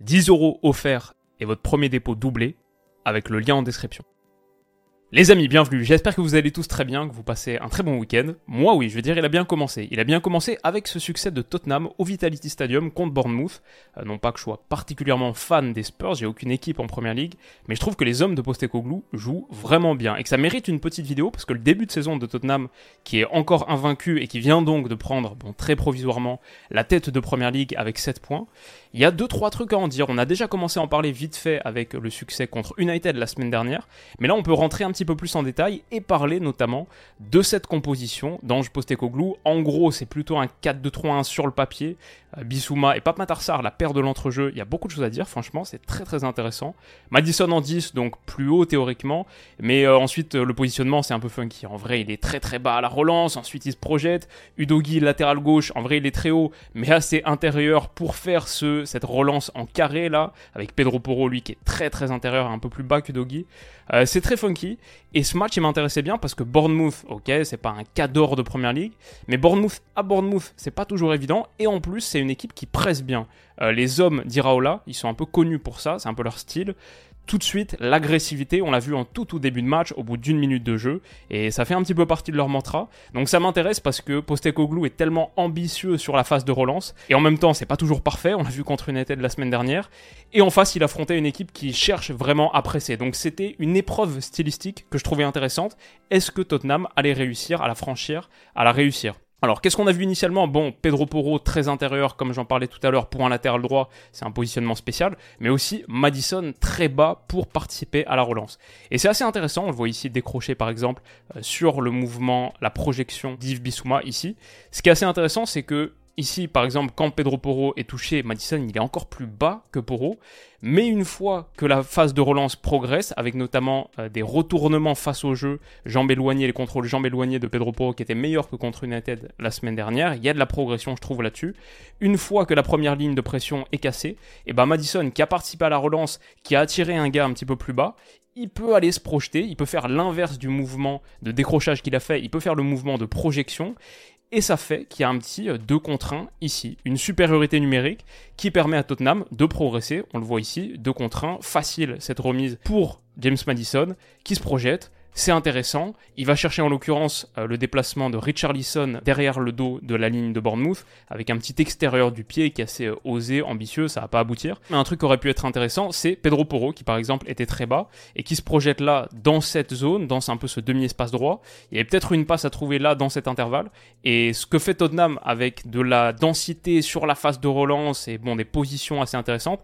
10 euros offerts et votre premier dépôt doublé avec le lien en description. Les amis, bienvenue. J'espère que vous allez tous très bien, que vous passez un très bon week-end. Moi, oui, je veux dire, il a bien commencé. Il a bien commencé avec ce succès de Tottenham au Vitality Stadium contre Bournemouth. Euh, non pas que je sois particulièrement fan des Spurs, j'ai aucune équipe en Première Ligue, mais je trouve que les hommes de Postecoglou jouent vraiment bien et que ça mérite une petite vidéo parce que le début de saison de Tottenham, qui est encore invaincu et qui vient donc de prendre, bon, très provisoirement, la tête de Première Ligue avec 7 points, il y a deux trois trucs à en dire. On a déjà commencé à en parler vite fait avec le succès contre United la semaine dernière, mais là on peut rentrer un petit peu plus en détail et parler notamment de cette composition d'Ange Postecoglou. En gros, c'est plutôt un 4-2-3-1 sur le papier. Euh, Bissouma et Pape Matarsar, la paire de l'entrejeu, il y a beaucoup de choses à dire, franchement, c'est très très intéressant. Madison en 10, donc plus haut théoriquement, mais euh, ensuite le positionnement c'est un peu funky. En vrai, il est très très bas à la relance, ensuite il se projette. Udogi latéral gauche, en vrai il est très haut, mais assez intérieur pour faire ce cette relance en carré là, avec Pedro Porro lui qui est très très intérieur, un peu plus bas que Doggy. Euh, c'est très funky. Et ce match il m'intéressait bien parce que Bournemouth, ok, c'est pas un cadre de première ligue, mais Bournemouth à Bournemouth, c'est pas toujours évident. Et en plus, c'est une équipe qui presse bien. Euh, les hommes d'Iraola, ils sont un peu connus pour ça, c'est un peu leur style tout de suite l'agressivité, on l'a vu en tout tout début de match, au bout d'une minute de jeu, et ça fait un petit peu partie de leur mantra. Donc ça m'intéresse parce que Postecoglou est tellement ambitieux sur la phase de relance, et en même temps c'est pas toujours parfait, on l'a vu contre United la semaine dernière, et en face il affrontait une équipe qui cherche vraiment à presser. Donc c'était une épreuve stylistique que je trouvais intéressante. Est-ce que Tottenham allait réussir à la franchir, à la réussir? Alors, qu'est-ce qu'on a vu initialement? Bon, Pedro Porro, très intérieur, comme j'en parlais tout à l'heure, pour un latéral droit, c'est un positionnement spécial, mais aussi Madison très bas pour participer à la relance. Et c'est assez intéressant, on le voit ici décroché par exemple euh, sur le mouvement, la projection d'Yves Bissouma ici. Ce qui est assez intéressant, c'est que Ici, par exemple, quand Pedro Porro est touché, Madison, il est encore plus bas que Porro. Mais une fois que la phase de relance progresse, avec notamment euh, des retournements face au jeu, jambes éloignées, les contrôles jambes éloignées de Pedro Porro qui étaient meilleurs que contre United la semaine dernière, il y a de la progression, je trouve, là-dessus. Une fois que la première ligne de pression est cassée, et ben Madison, qui a participé à la relance, qui a attiré un gars un petit peu plus bas, il peut aller se projeter, il peut faire l'inverse du mouvement de décrochage qu'il a fait, il peut faire le mouvement de projection, et ça fait qu'il y a un petit 2 euh, contre 1 ici, une supériorité numérique qui permet à Tottenham de progresser. On le voit ici, 2 contre 1, facile cette remise pour James Madison qui se projette, c'est intéressant. Il va chercher en l'occurrence euh, le déplacement de Richarlison derrière le dos de la ligne de Bournemouth, avec un petit extérieur du pied qui est assez euh, osé, ambitieux, ça va pas aboutir. Mais un truc qui aurait pu être intéressant, c'est Pedro Porro, qui par exemple était très bas, et qui se projette là, dans cette zone, dans un peu ce demi-espace droit. Il y a peut-être une passe à trouver là, dans cet intervalle. Et ce que fait Tottenham avec de la densité sur la phase de relance et bon, des positions assez intéressantes,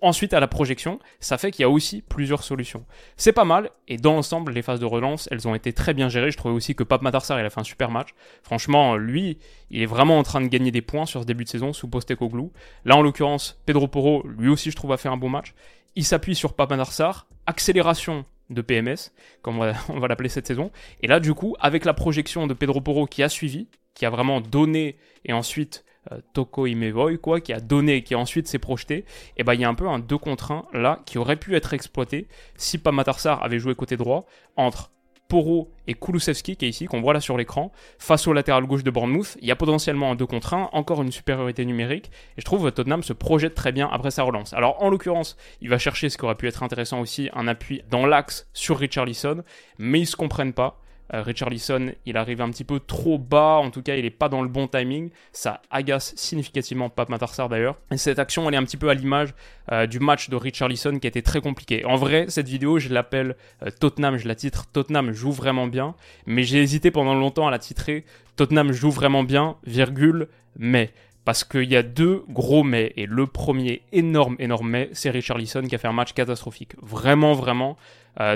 Ensuite, à la projection, ça fait qu'il y a aussi plusieurs solutions. C'est pas mal, et dans l'ensemble, les phases de relance, elles ont été très bien gérées. Je trouvais aussi que Pape Matarsar, il a fait un super match. Franchement, lui, il est vraiment en train de gagner des points sur ce début de saison sous Postecoglou. Là, en l'occurrence, Pedro Porro, lui aussi, je trouve, a fait un bon match. Il s'appuie sur Pape Matarsar, accélération de PMS, comme on va, l'appeler cette saison. Et là, du coup, avec la projection de Pedro Porro qui a suivi, qui a vraiment donné et ensuite Toko Imevoy, quoi, qui a donné, qui ensuite s'est projeté, et ben il y a un peu un 2 contre 1 là qui aurait pu être exploité si Pamatarsar avait joué côté droit entre Poro et Kulusevski qui est ici, qu'on voit là sur l'écran, face au latéral gauche de Bournemouth. Il y a potentiellement un 2 contre 1, encore une supériorité numérique, et je trouve que Tottenham se projette très bien après sa relance. Alors en l'occurrence, il va chercher ce qui aurait pu être intéressant aussi, un appui dans l'axe sur Richarlison, mais ils se comprennent pas. Euh, Richarlison, il arrive un petit peu trop bas, en tout cas il n'est pas dans le bon timing, ça agace significativement Pape Matarsar d'ailleurs. Et cette action elle est un petit peu à l'image euh, du match de Richarlison qui été très compliqué. En vrai, cette vidéo je l'appelle euh, Tottenham, je la titre Tottenham joue vraiment bien, mais j'ai hésité pendant longtemps à la titrer Tottenham joue vraiment bien, virgule, mais parce qu'il y a deux gros mais, et le premier énorme, énorme mais, c'est Richarlison qui a fait un match catastrophique. Vraiment, vraiment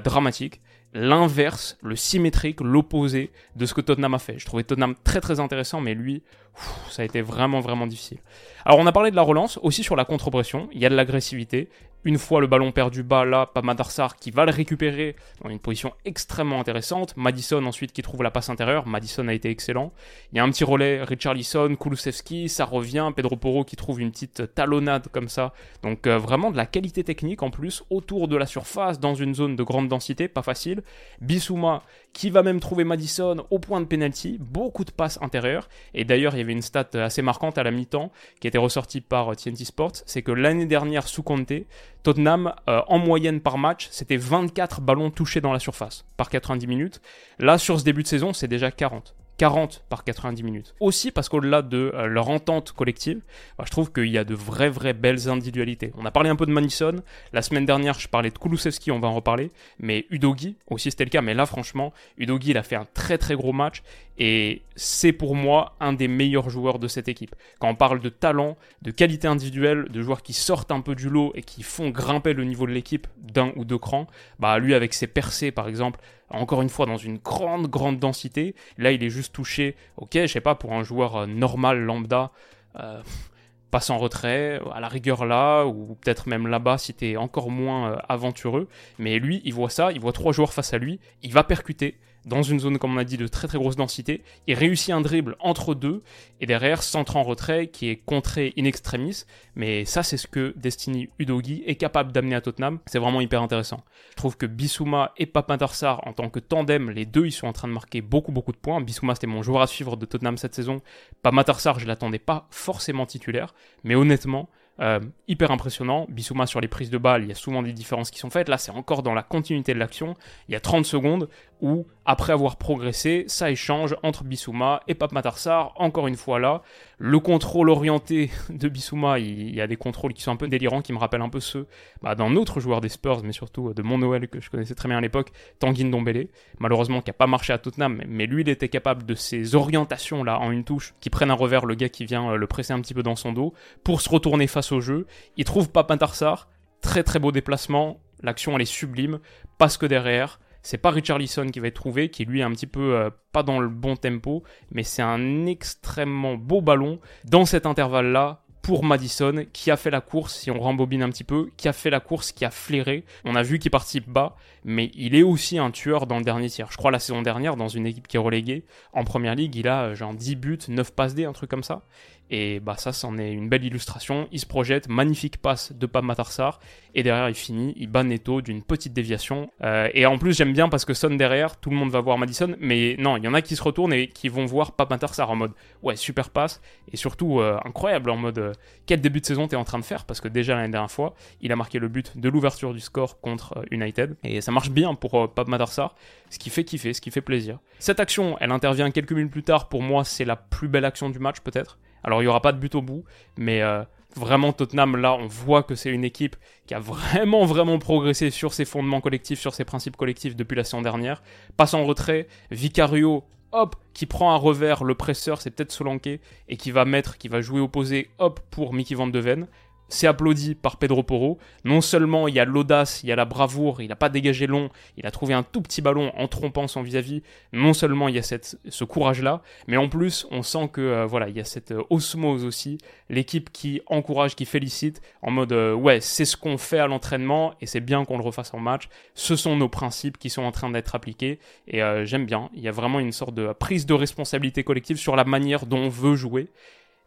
dramatique l'inverse, le symétrique, l'opposé de ce que Tottenham a fait. Je trouvais Tottenham très très intéressant, mais lui, ça a été vraiment vraiment difficile. Alors on a parlé de la relance, aussi sur la contre-pression, il y a de l'agressivité. Une fois le ballon perdu bas, là, Pamadarsar qui va le récupérer dans une position extrêmement intéressante. Madison ensuite qui trouve la passe intérieure. Madison a été excellent. Il y a un petit relais, Richarlison, Kulusevski, ça revient. Pedro Porro qui trouve une petite talonnade comme ça. Donc euh, vraiment de la qualité technique en plus autour de la surface, dans une zone de grande densité, pas facile. Possible. Bissouma qui va même trouver Madison au point de penalty, beaucoup de passes intérieures. Et d'ailleurs, il y avait une stat assez marquante à la mi-temps qui été ressortie par TNT Sports, c'est que l'année dernière sous Conte, Tottenham euh, en moyenne par match, c'était 24 ballons touchés dans la surface par 90 minutes. Là, sur ce début de saison, c'est déjà 40. 40 par 90 minutes. Aussi parce qu'au-delà de euh, leur entente collective, bah, je trouve qu'il y a de vraies, vraies belles individualités. On a parlé un peu de Manison. La semaine dernière, je parlais de Kulusevski, on va en reparler. Mais Udogi, aussi c'était le cas. Mais là, franchement, Udogi, il a fait un très, très gros match. Et c'est pour moi un des meilleurs joueurs de cette équipe. Quand on parle de talent, de qualité individuelle, de joueurs qui sortent un peu du lot et qui font grimper le niveau de l'équipe d'un ou deux crans, bah lui avec ses percées par exemple, encore une fois dans une grande grande densité, là il est juste touché, ok je sais pas pour un joueur euh, normal lambda, euh, passe en retrait, à la rigueur là, ou peut-être même là-bas si t'es encore moins euh, aventureux, mais lui il voit ça, il voit trois joueurs face à lui, il va percuter, dans une zone, comme on a dit, de très très grosse densité. Il réussit un dribble entre deux, et derrière, centre en retrait, qui est contré in extremis. Mais ça, c'est ce que Destiny Udogi est capable d'amener à Tottenham. C'est vraiment hyper intéressant. Je trouve que Bissouma et Papintarsar, en tant que tandem, les deux, ils sont en train de marquer beaucoup beaucoup de points. Bissouma, c'était mon joueur à suivre de Tottenham cette saison. Papintarsar, je l'attendais pas forcément titulaire. Mais honnêtement, euh, hyper impressionnant. Bissouma sur les prises de balles, il y a souvent des différences qui sont faites. Là, c'est encore dans la continuité de l'action. Il y a 30 secondes où, après avoir progressé, ça échange entre Bissouma et Pape Matarsar. Encore une fois là, le contrôle orienté de Bissouma, il, y a des contrôles qui sont un peu délirants, qui me rappellent un peu ceux bah, d'un autre joueur des Spurs, mais surtout de mon Noël que je connaissais très bien à l'époque, Tanguy Ndombele. Malheureusement, qui n'a pas marché à Tottenham, mais lui, il était capable de ces orientations là en une touche, qui prennent un revers le gars qui vient euh, le presser un petit peu dans son dos, pour se retourner face au jeu. Il trouve Papintarsar, très très beau déplacement, l'action elle est sublime, parce que derrière, c'est pas Richarlison qui va être trouvé, qui lui est un petit peu euh, pas dans le bon tempo, mais c'est un extrêmement beau ballon dans cet intervalle-là pour Madison, qui a fait la course, si on rembobine un petit peu, qui a fait la course, qui a flairé. On a vu qu'il participe bas, mais il est aussi un tueur dans le dernier tir. Je crois la saison dernière, dans une équipe qui est reléguée, en première ligue, il a euh, genre 10 buts, 9 passes D, un truc comme ça. Et bah ça, c'en est une belle illustration. Il se projette, magnifique passe de Pab Matarsar, et derrière il finit, il bat Neto d'une petite déviation. Euh, et en plus, j'aime bien parce que Son derrière, tout le monde va voir Madison, mais non, il y en a qui se retournent et qui vont voir Pab Matarsar en mode ouais, super passe, et surtout euh, incroyable en mode euh, quel début de saison t'es en train de faire, parce que déjà l'année dernière fois, il a marqué le but de l'ouverture du score contre United, et ça marche bien pour Pab Matarsar, ce qui fait kiffer, ce qui fait plaisir. Cette action, elle intervient quelques minutes plus tard, pour moi, c'est la plus belle action du match peut-être. Alors il n'y aura pas de but au bout, mais euh, vraiment Tottenham, là, on voit que c'est une équipe qui a vraiment, vraiment progressé sur ses fondements collectifs, sur ses principes collectifs depuis la saison dernière. Passe en retrait, Vicario, hop, qui prend un revers, le presseur, c'est peut-être Solanke, et qui va mettre, qui va jouer opposé, hop, pour Mickey Van de Ven c'est applaudi par Pedro Porro. Non seulement il y a l'audace, il y a la bravoure, il n'a pas dégagé long, il a trouvé un tout petit ballon en trompant son vis-à-vis. Non seulement il y a ce courage-là, mais en plus on sent que euh, voilà il y a cette euh, osmose aussi, l'équipe qui encourage, qui félicite, en mode euh, ouais c'est ce qu'on fait à l'entraînement et c'est bien qu'on le refasse en match. Ce sont nos principes qui sont en train d'être appliqués et j'aime bien. Il y a vraiment une sorte de prise de responsabilité collective sur la manière dont on veut jouer.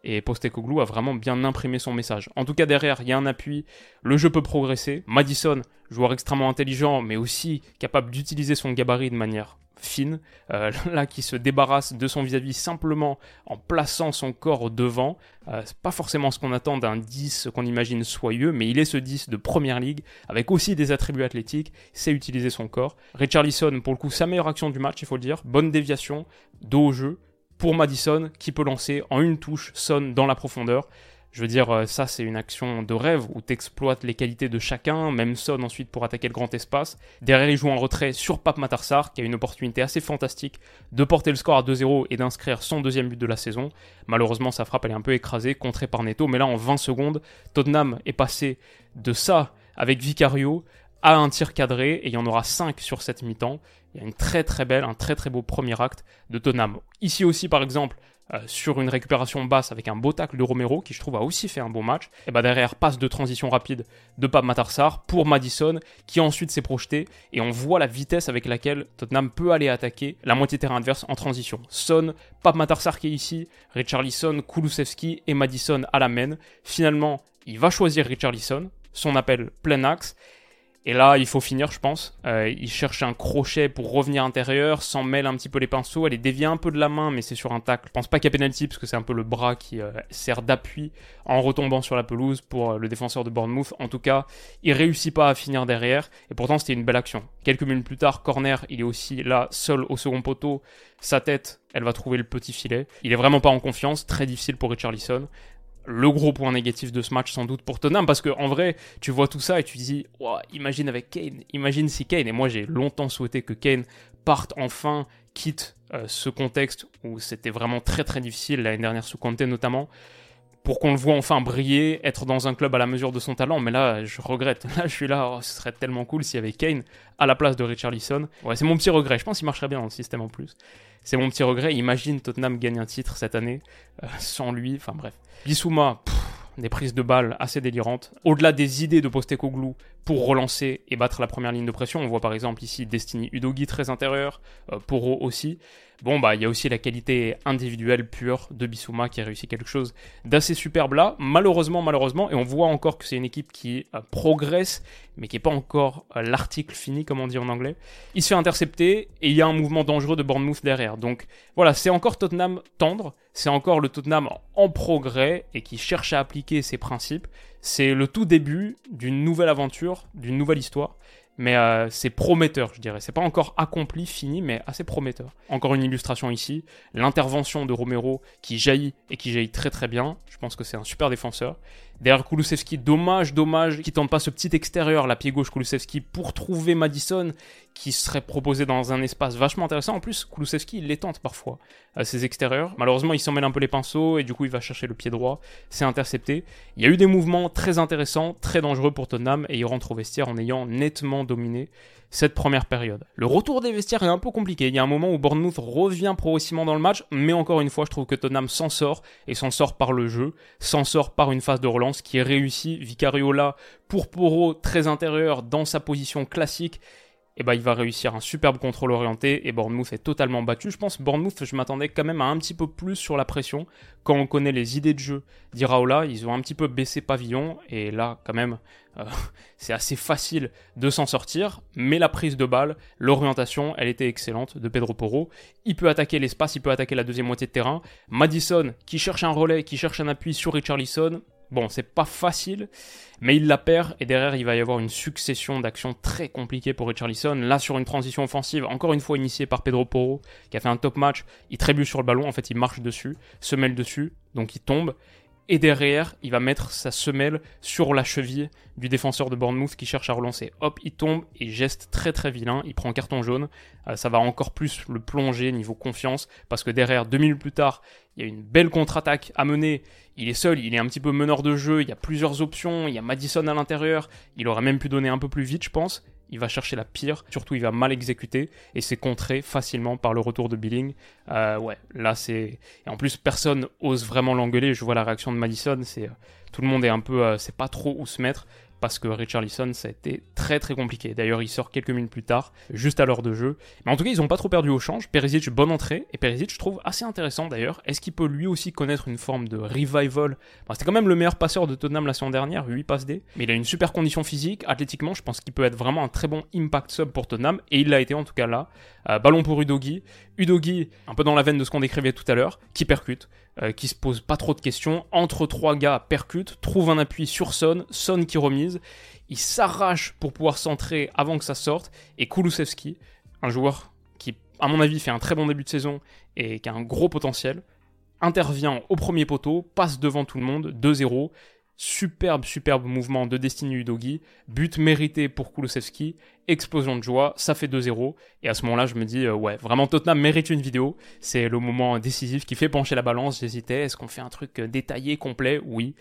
Et Postecoglou a vraiment bien imprimé son message. En tout cas, derrière, il y a un appui, le jeu peut progresser. Madison, joueur extrêmement intelligent, mais aussi capable d'utiliser son gabarit de manière fine, euh, là qui se débarrasse de son vis-à-vis simplement en plaçant son corps devant. Euh, c'est pas forcément ce qu'on attend d'un 10 qu'on imagine soyeux, mais il est ce 10 de première ligue, avec aussi des attributs athlétiques, c'est utiliser son corps. Richarlison, pour le coup, sa meilleure action du match, il faut le dire, bonne déviation, dos au jeu, pour Madison qui peut lancer en une touche Son dans la profondeur. Je veux dire, euh, ça c'est une action de rêve où tu exploites les qualités de chacun, même Son ensuite pour attaquer le grand espace. Derrière, il joue en retrait sur Pape Matarsar qui a une opportunité assez fantastique de porter le score à 2-0 et d'inscrire son deuxième but de la saison. Malheureusement, sa frappe elle est un peu écrasée, contrée par Neto, mais là en 20 secondes, Tottenham est passé de ça avec Vicario à un tir cadré et il y en aura 5 sur cette mi-temps. Il y a une très très belle, un très très beau premier acte de Tottenham. Ici aussi par exemple, euh, sur une récupération basse avec un beau tacle de Romero qui je trouve a aussi fait un bon match. Et bah derrière passe de transition rapide de Pape Matarsar pour Madison qui ensuite s'est projeté et on voit la vitesse avec laquelle Tottenham peut aller attaquer la moitié terrain adverse en transition. Son, Pape Matarsar qui est ici, Richarlison, Kulusevski et Madison à la main. Finalement, il va choisir Richarlison, son appel plein axe Et là, il faut finir, je pense. Euh, il cherche un crochet pour revenir intérieur, s'en mêle un petit peu les pinceaux. Elle est déviée un peu de la main, mais c'est sur un tacle. Je pense pas qu'il y penalty, parce que c'est un peu le bras qui euh, sert d'appui en retombant sur la pelouse pour euh, le défenseur de Bournemouth. En tout cas, il réussit pas à finir derrière. Et pourtant, c'était une belle action. Quelques minutes plus tard, corner, il est aussi là, seul au second poteau. Sa tête, elle va trouver le petit filet. Il est vraiment pas en confiance. Très difficile pour Richarlison le gros point négatif de ce match sans doute pour Tottenham parce que en vrai tu vois tout ça et tu dis imagine avec Kane imagine si Kane et moi j'ai longtemps souhaité que Kane parte enfin quitte euh, ce contexte où c'était vraiment très très difficile l'année dernière sous Conte notamment pour qu'on le voit enfin briller, être dans un club à la mesure de son talent. Mais là, je regrette. Là, je suis là, oh, ce serait tellement cool s'il y avait Kane à la place de Richarlison. Ouais, c'est mon petit regret. Je pense qu'il marcherait bien dans le système en plus. C'est mon petit regret. Imagine Tottenham gagne un titre cette année euh, sans lui. Enfin bref. Bissouma, des prises de balles assez délirantes. Au-delà des idées de Postecoglou pour relancer et battre la première ligne de pression, on voit par exemple ici Destiny Udogi très intérieur, euh, Poro aussi. Bon, bah, il y a aussi la qualité individuelle pure de Bissouma qui a réussi quelque chose d'assez superbe là. Malheureusement, malheureusement, et on voit encore que c'est une équipe qui euh, progresse, mais qui n'est pas encore euh, l'article fini, comme on dit en anglais. Il se fait intercepter et il y a un mouvement dangereux de Bournemouth derrière. Donc voilà, c'est encore Tottenham tendre, c'est encore le Tottenham en progrès et qui cherche à appliquer ses principes. C'est le tout début d'une nouvelle aventure, d'une nouvelle histoire mais euh, c'est prometteur, je dirais. C'est pas encore accompli, fini, mais assez prometteur. Encore une illustration ici, l'intervention de Romero qui jaillit et qui jaillit très très bien. Je pense que c'est un super défenseur. Derrière Kulusevski, dommage, dommage qu'il tente pas ce petit extérieur, la pied gauche Kulusevski, pour trouver Madison, qui serait proposé dans un espace vachement intéressant. En plus, Kulusevski, il les tente parfois, à ses extérieurs. Malheureusement, il s'en mêle un peu les pinceaux, et du coup, il va chercher le pied droit. C'est intercepté. Il y a eu des mouvements très intéressants, très dangereux pour Tottenham, et il rentre au vestiaire en ayant nettement dominé cette première période. Le retour des vestiaires est un peu compliqué. Il y a un moment où Bournemouth revient progressivement dans le match, mais encore une fois, je trouve que Tottenham s'en sort et s'en sort par le jeu, s'en sort par une phase de relance qui est réussie. Vicariola pour Poro très intérieur dans sa position classique eh ben, il va réussir un superbe contrôle orienté et Bournemouth est totalement battu. Je pense Bournemouth, je m'attendais quand même à un petit peu plus sur la pression. Quand on connaît les idées de jeu d'Iraola, ils ont un petit peu baissé pavillon et là, quand même, euh, c'est assez facile de s'en sortir. Mais la prise de balle, l'orientation, elle était excellente de Pedro Porro. Il peut attaquer l'espace, il peut attaquer la deuxième moitié de terrain. Madison, qui cherche un relais, qui cherche un appui sur Richarlison, Bon, c'est pas facile, mais il la perd et derrière il va y avoir une succession d'actions très compliquées pour Richarlison. Là, sur une transition offensive, encore une fois initiée par Pedro Porro, qui a fait un top match, il trébuche sur le ballon, en fait il marche dessus, se mêle dessus, donc il tombe et derrière, il va mettre sa semelle sur la cheville du défenseur de Bournemouth qui cherche à relancer. Hop, il tombe et geste très très vilain, il prend carton jaune. Euh, ça va encore plus le plonger niveau confiance parce que derrière, deux minutes plus tard, il y a une belle contre-attaque à mener. Il est seul, il est un petit peu meneur de jeu, il y a plusieurs options, il y a Madison à l'intérieur. Il aurait même pu donner un peu plus vite, je pense il va chercher la pire, surtout il va mal exécuter et c'est contré facilement par le retour de Billing. Euh, ouais, là c'est et en plus personne ose vraiment l'engueuler. Je vois la réaction de Madison, c'est tout le monde est un peu, euh, c'est pas trop où se mettre parce que Richarlison, ça a été très très compliqué. D'ailleurs, il sort quelques minutes plus tard, juste à l'heure de jeu. Mais en tout cas, ils n'ont pas trop perdu au change. Perisic, bonne entrée. Et Perisic, je trouve assez intéressant d'ailleurs. Est-ce qu'il peut lui aussi connaître une forme de revival? C'était quand même le meilleur passeur de Tottenham la saison dernière, 8 passes D. Mais il a une super condition physique. Athlétiquement, je pense qu'il peut être vraiment un très bon impact sub pour Tottenham. Et il l'a été en tout cas là. Euh, ballon pour Udogi. Udogi, un peu dans la veine de ce qu'on décrivait tout à l'heure, qui percute. Euh, qui se pose pas trop de questions. Entre trois gars, percute, trouve un appui sur Son, Son qui remise. Il s'arrache pour pouvoir centrer avant que ça sorte. Et Kulusevski, un joueur qui, à mon avis, fait un très bon début de saison et qui a un gros potentiel, intervient au premier poteau, passe devant tout le monde, 2-0. Superbe, superbe mouvement de Destiny Udogi, but mérité pour Kulusevski, explosion de joie, ça fait 2-0, et à ce moment-là je me dis, euh, ouais, vraiment Tottenham mérite une vidéo, c'est le moment décisif qui fait pencher la balance, j'hésitais, est-ce qu'on fait un truc euh, détaillé, complet? Oui.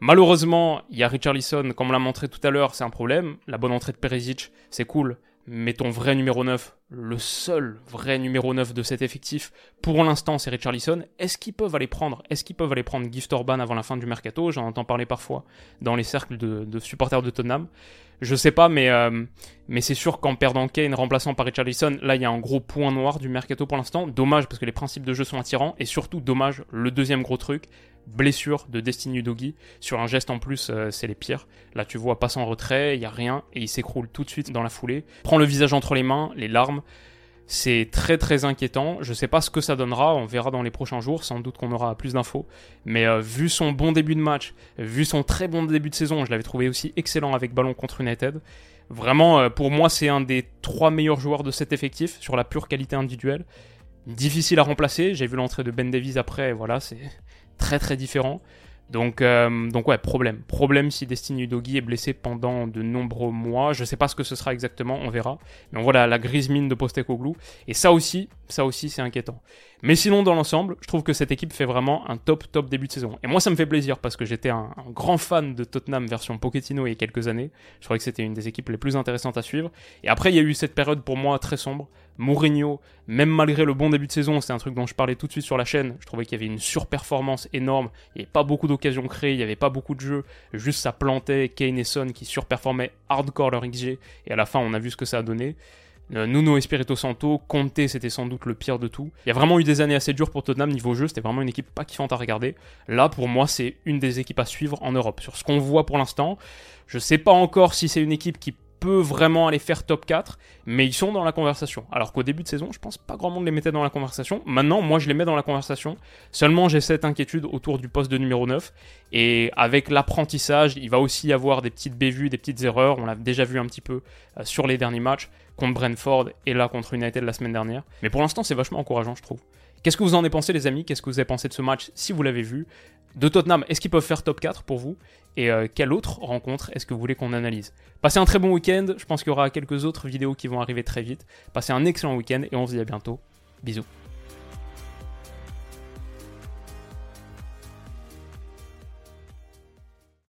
Malheureusement, il y a Richarlison, comme on l'a montré tout à l'heure, c'est un problème, la bonne entrée de Perisic, c'est cool, mais ton vrai numéro 9, le seul vrai numéro 9 de cet effectif, pour l'instant, c'est Richarlison. Est-ce Est-ce qu'ils peuvent aller prendre Gift Orban avant la fin du mercato? J'en entends parler parfois dans les cercles de, supporters de Tottenham. Je sais pas, mais, euh, mais c'est sûr qu'en perdant Kane, remplaçant par Richarlison, là, il y a un gros point noir du mercato pour l'instant. Dommage parce que les principes de jeu sont attirants. Et surtout, dommage, le deuxième gros truc, blessure de Destiny Doggy. Sur un geste en plus, euh, c'est les pires. Là, tu vois, passe en retrait, il y a rien, et il s'écroule tout de suite dans la foulée. Prend le visage entre les mains, les larmes. C'est très très inquiétant. Je sais pas ce que ça donnera, on verra dans les prochains jours, sans doute qu'on aura plus d'infos. Mais euh, vu son bon début de match, vu son très bon début de saison, je l'avais trouvé aussi excellent avec ballon contre United. Vraiment, euh, pour moi, c'est un des trois meilleurs joueurs de cet effectif sur la pure qualité individuelle. Difficile à remplacer. J'ai vu l'entrée de Ben Davies après, voilà, c'est très très différent. Donc, euh, donc ouais, problème. Problème si Destiny Udogi est blessé pendant de nombreux mois. Je sais pas ce que ce sera exactement, on verra. Mais on voit la, grise mine de Postecoglou. Et ça aussi, ça aussi c'est inquiétant. Mais sinon, dans l'ensemble, je trouve que cette équipe fait vraiment un top top début de saison. Et moi, ça me fait plaisir parce que j'étais un, grand fan de Tottenham version Pochettino il y a quelques années. Je trouvais que c'était une des équipes les plus intéressantes à suivre. Et après, il y a eu cette période pour moi très sombre. Mourinho, même malgré le bon début de saison, c'est un truc dont je parlais tout de suite sur la chaîne. Je trouvais qu'il y avait une surperformance énorme. Il n'y avait pas beaucoup d'occasions créées, il n'y avait pas beaucoup de jeux. Juste ça plantait Kane et Son qui surperformaient hardcore leur XG. Et à la fin, on a vu ce que ça a donné. Euh, Nuno Espirito Santo, Conte, c'était sans doute le pire de tout. Il y a vraiment eu des années assez dures pour Tottenham niveau jeu, c'était vraiment une équipe pas kiffante à regarder. Là, pour moi, c'est une des équipes à suivre en Europe. Sur ce qu'on voit pour l'instant, je sais pas encore si c'est une équipe qui peut vraiment aller faire top 4, mais ils sont dans la conversation. Alors qu'au début de saison, je pense pas grand monde les mettait dans la conversation. Maintenant, moi, je les mets dans la conversation. Seulement, j'ai cette inquiétude autour du poste de numéro 9. Et avec l'apprentissage, il va aussi y avoir des petites bévues, des petites erreurs. On l'a déjà vu un petit peu euh, sur les derniers matchs contre Brentford et là contre United la semaine dernière. Mais pour l'instant, c'est vachement encourageant, je trouve. Qu'est-ce que vous en avez pensé, les amis? Qu'est-ce que vous avez pensé de ce match si vous l'avez vu? De Tottenham, est-ce qu'ils peuvent faire top 4 pour vous? Et euh, quelle autre rencontre est-ce que vous voulez qu'on analyse? Passez un très bon week-end. Je pense qu'il y aura quelques autres vidéos qui vont arriver très vite. Passez un excellent week-end et on se dit à bientôt. Bisous.